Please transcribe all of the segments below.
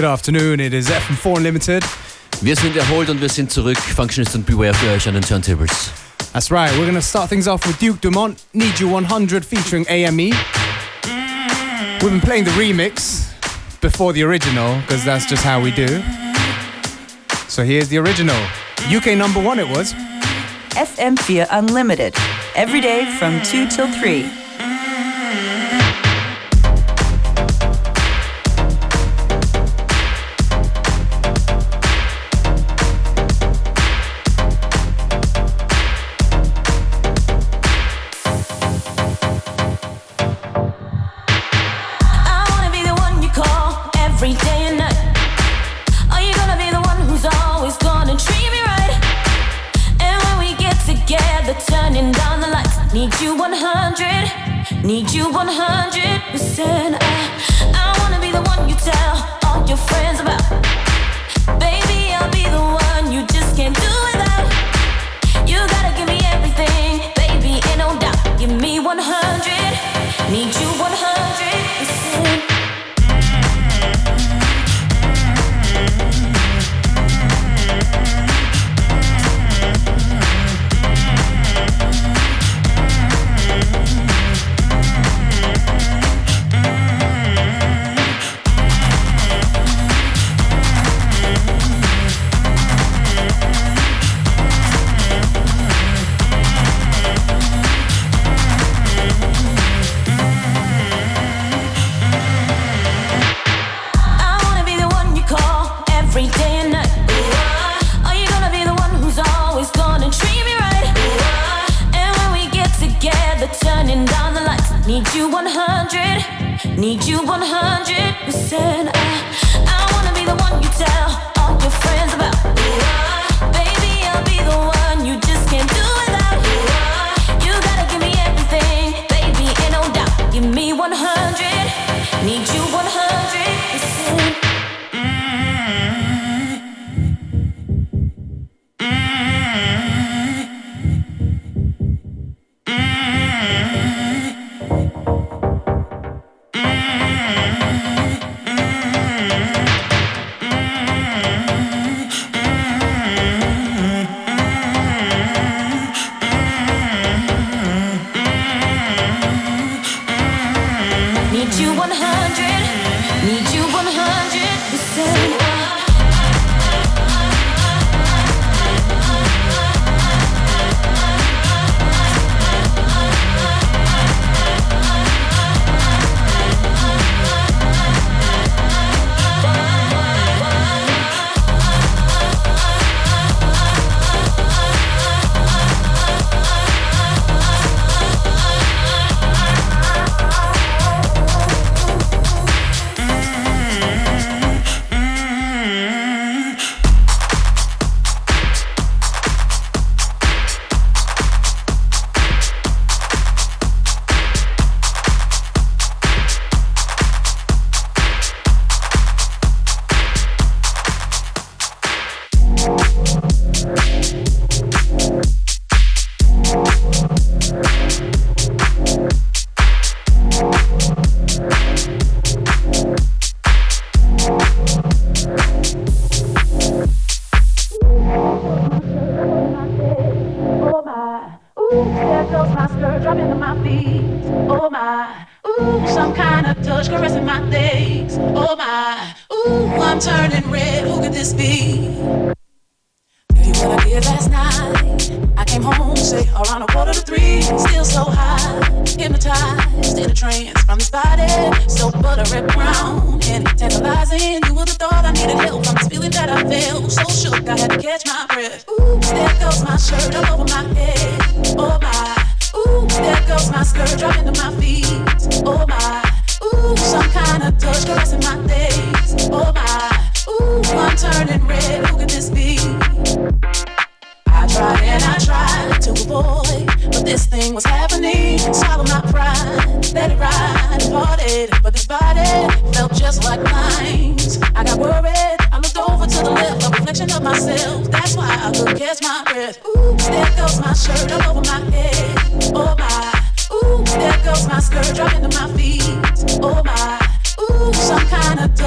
Good afternoon, it is FM4 Unlimited. Wir sind erholt und wir sind zurück. Functionist und Beware für euch an den Turntables. That's right, we're gonna start things off with Duke Dumont, Need You 100 featuring AME. We've been playing the remix before the original, because that's just how we do. So here's the original. UK number one it was. FM4 Unlimited. Every day from 2 till 3.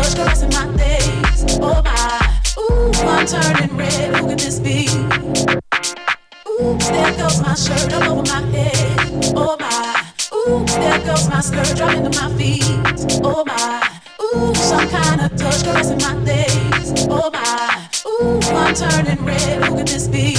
First class in my days. Oh my. Ooh, I'm turning red. Who could this be? Ooh, there goes my shirt all over my head. Oh my. Ooh, there goes my skirt dropping to my feet. Oh my. Ooh, some kind of touch caressing my days. Oh my. Ooh, I'm turning red. Who could this be?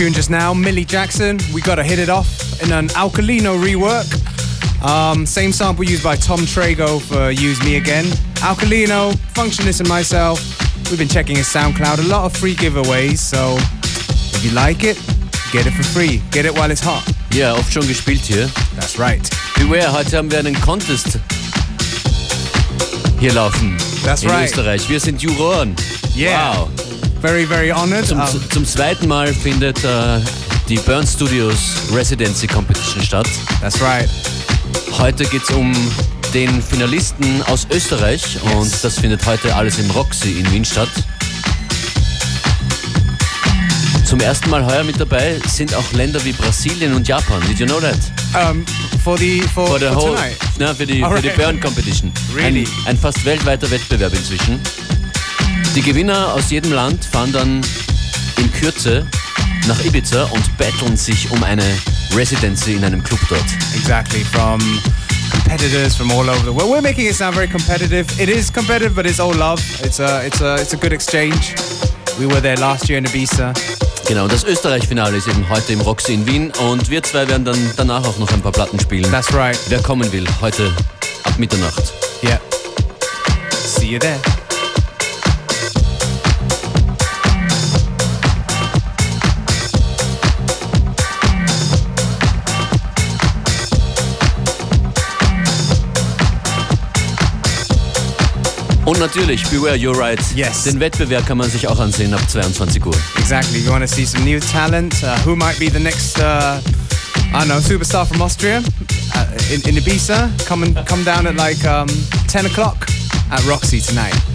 Tune just now, Millie Jackson. We gotta hit it off in an Alkalino rework. Um, same sample used by Tom Trago for Use Me Again. Alkalino, Functionist and myself, we've been checking his SoundCloud. A lot of free giveaways, so if you like it, get it for free. Get it while it's hot. Ja, oft schon gespielt hier. That's right. Beware, heute haben wir einen Contest hier laufen. That's in right. Österreich. Wir sind Juroren. Yeah. Wow. Very, very honored. Zum, Um, zum zweiten Mal findet äh, die Burn Studios Residency Competition statt. that's right. Heute geht es um den Finalisten aus Österreich und das findet heute alles im Roxy in Wien statt. Zum ersten Mal heuer mit dabei sind auch Länder wie Brasilien und Japan. Did you know that? Um, for the for, For the for whole, tonight. na, für die, für die Alright. Burn Competition. Really? Ein, ein fast weltweiter Wettbewerb inzwischen. Die Gewinner aus jedem Land fahren dann in Kürze nach Ibiza und battlen sich um eine Residency in einem Club dort. Exactly. From competitors from all over the world. We're making it sound very competitive. It is competitive, but it's all love. It's a it's a it's a good exchange. We were there last year in Ibiza. Genau, das Österreich-Finale ist eben heute im Roxy in Wien und wir zwei werden dann danach auch noch ein paar Platten spielen. That's right. Wer kommen will, heute ab Mitternacht. Yeah. See you there. Und natürlich, Beware You're Right. Yes. Den Wettbewerb kann man sich auch ansehen ab 22 Uhr. Exactly. You want to see some new talent? Uh, who might be the next? Uh, I don't know, superstar from Austria uh, in, in Ibiza. Come and come down at like um, 10 o'clock at Roxy tonight.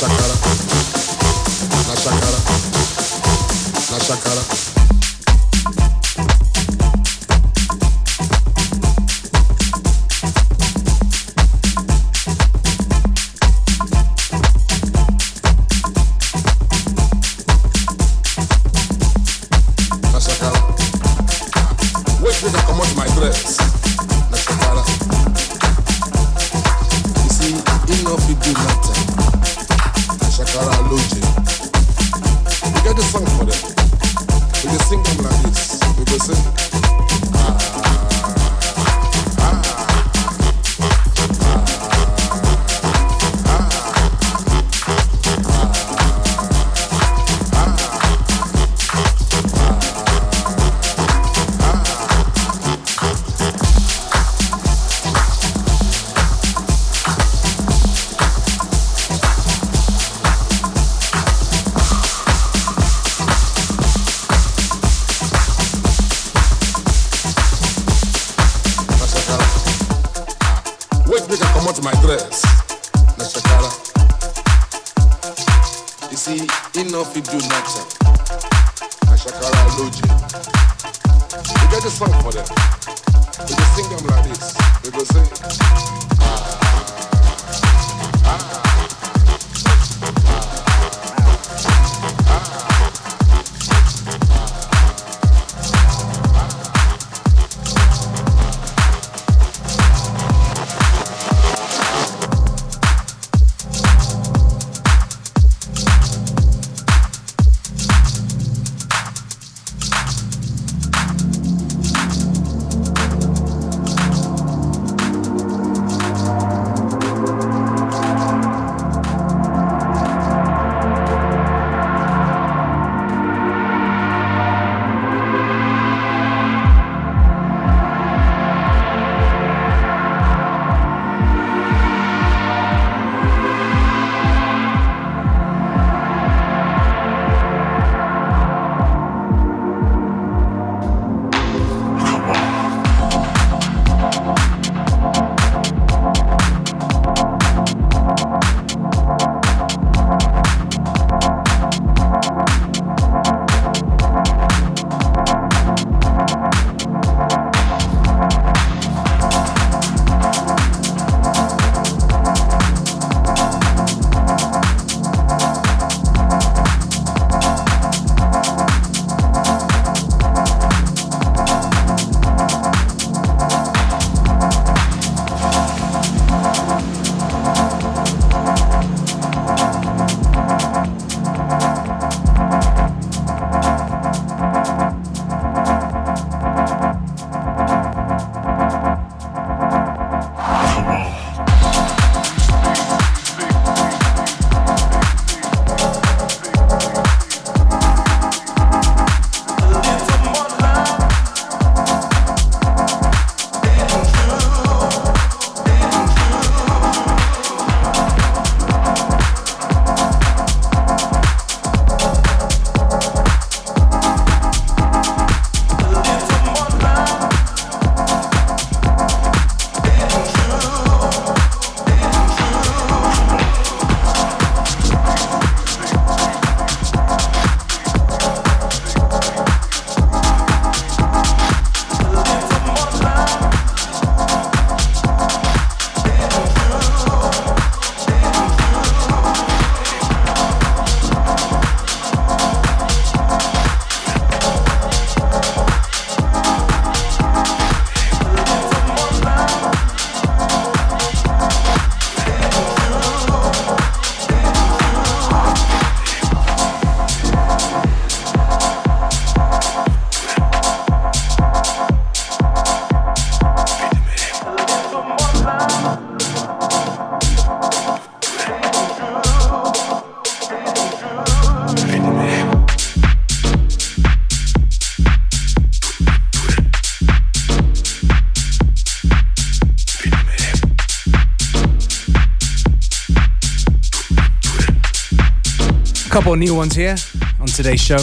sacar. Of new ones here on today's show.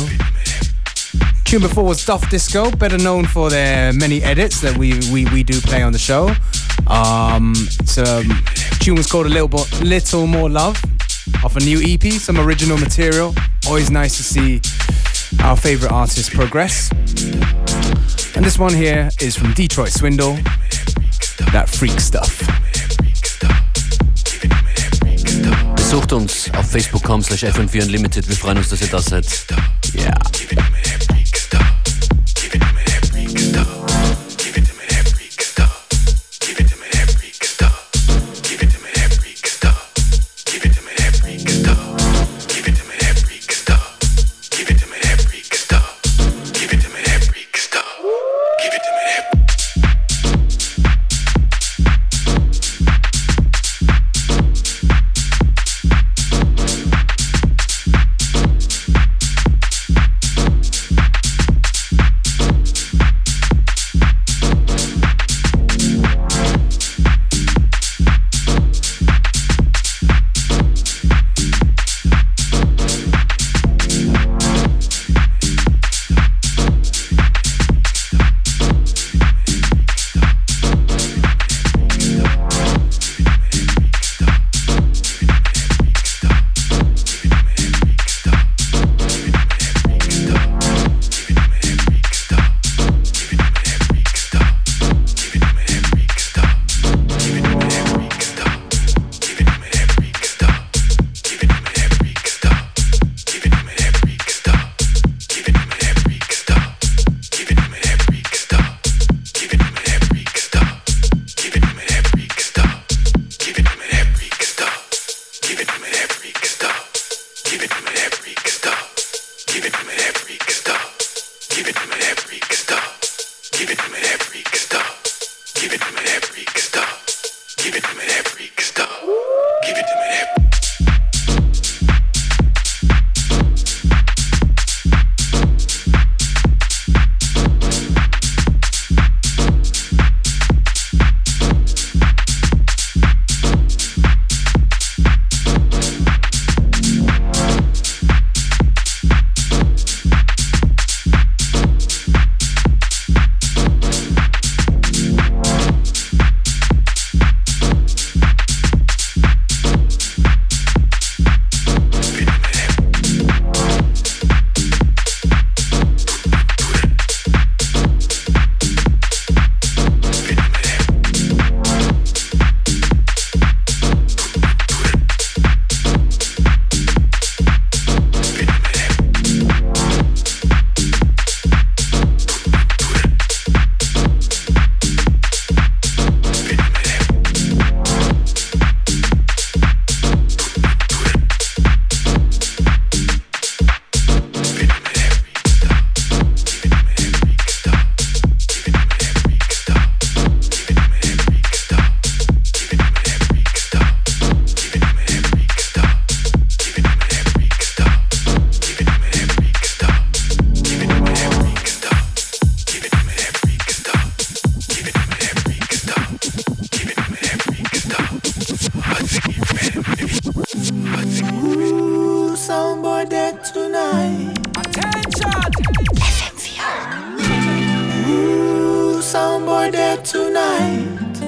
Tune before was Duff Disco, better known for their many edits that we we, we do play on the show. Um, so um, tune was called a little bit, little more love, off a new EP, some original material. Always nice to see our favorite artists progress. And this one here is from Detroit Swindle, that freak stuff. Besucht uns auf facebook.com slash fm4 unlimited. Wir freuen uns, dass ihr da seid. Yeah.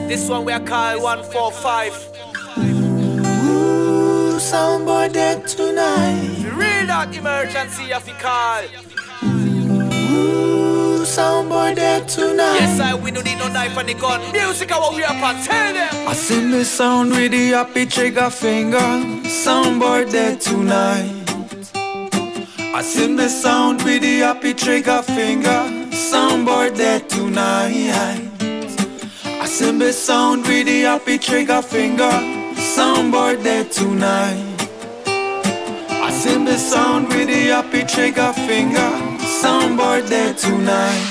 Happy trigger finger. Soundboard dead tonight. If you read that emergency, if you call. Ooh, soundboy dead tonight. Yes, I we don't need no knife and the gun. Music, I we up and tell them. I sing the sound with the happy trigger finger. Soundboard dead tonight. I sing the sound with the happy trigger finger. Soundboard dead tonight. The sound with the happy trigger finger. Soundboard there tonight. Assembly sound with the happy trigger finger. Soundboard there tonight.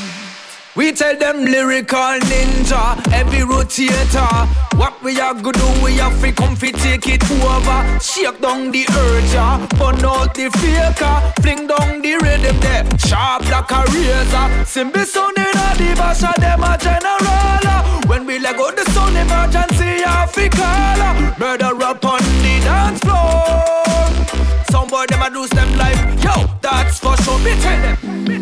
We tell them lyrical ninja, every rotator. What we are gonna do, we to come fi take it over. Shake down the urge, burn out the faker. Fling down the rhythm there, sharp like a razor. Simple sound in the bash, them a general we like go the sun emergency Africa Murder up on the dance floor. Some boy them a lose them life. Yo, that's for sure, me tell them, me.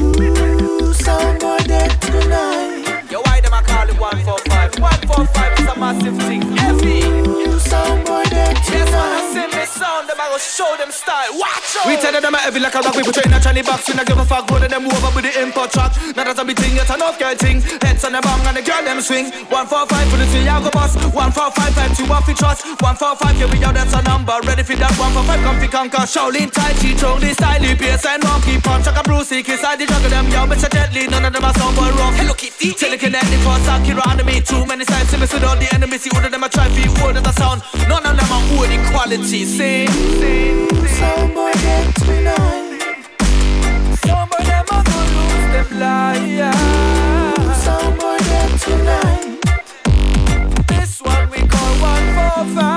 Ooh, some boy dead tonight. Yo, why them a call it 145 145 is a massive thing, heavy show them style. Watch out. We tell them I'm heavy like a rock. We put in a Johnny box. We not give a fuck. One of them over with the import truck. Not as a big thing, yet enough girl thing. Heads on the bong and the girl them swing. One four five for the three, I go boss. One four five five two off the trust. One four five, here we go, that's a number. Ready for that. One four five, come fi conquer. Shaolin Tai Chi, Chong, the style, bass and monkey punch. Chaka Brucey, kiss I the juggle them, yo, but gently. None of them are sound boy rough. Hello Kitty, telekinetic for Sakura on me. Too many sides, see me with all the enemies. See all of them I try for word as a sound. None of them are old equality. See, see, Some boy get tonight. Some of them are gonna lose them life. Some boy get tonight. This one we call one four five.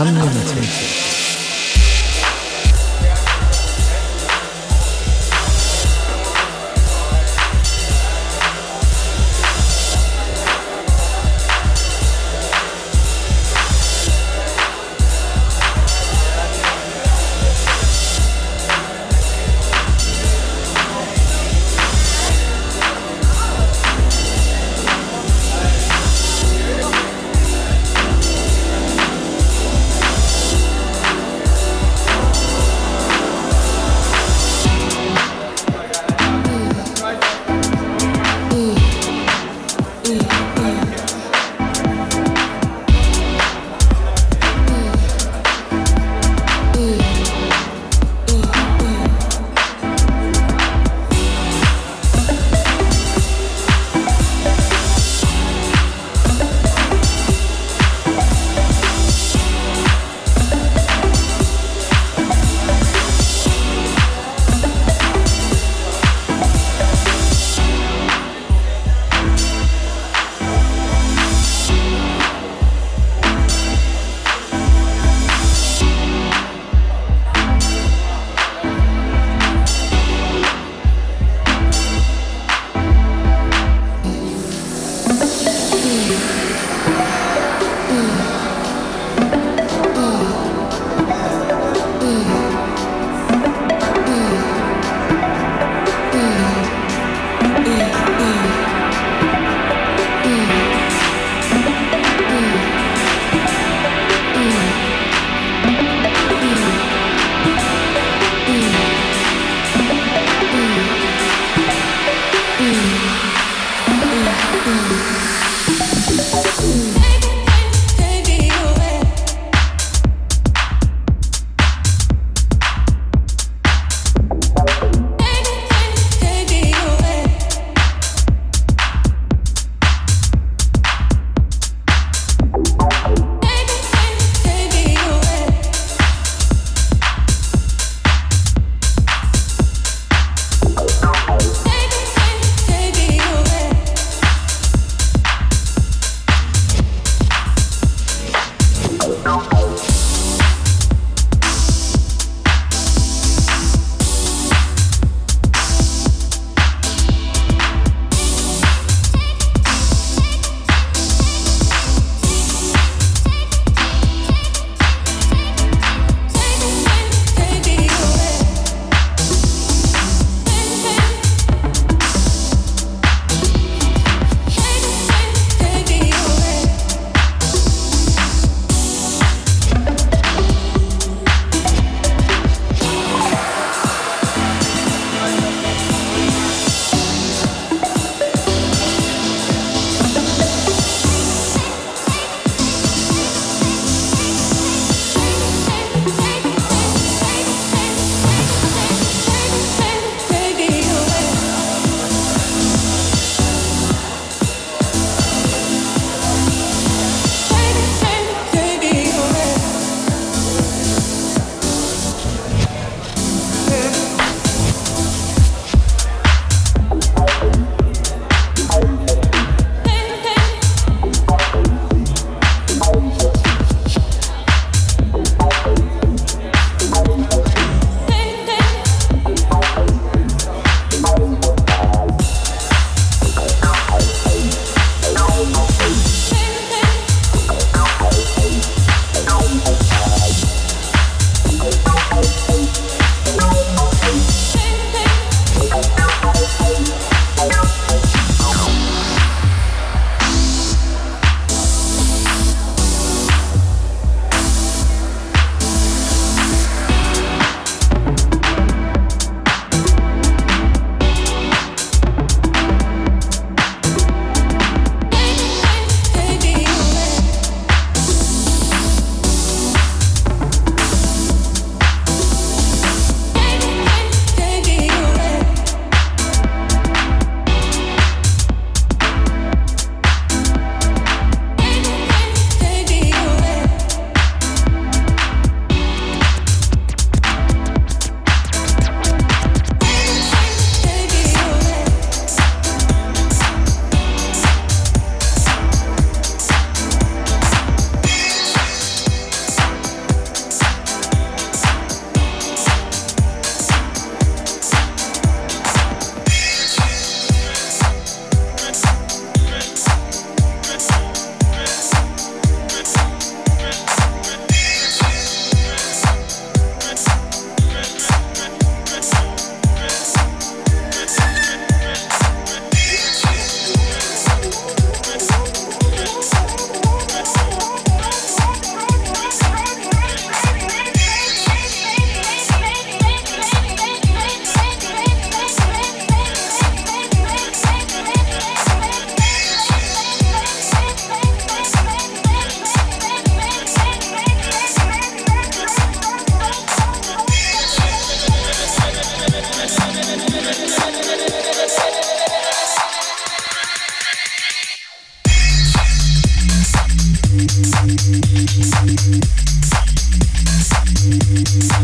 Unlimited.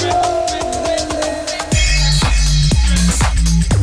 Yeah.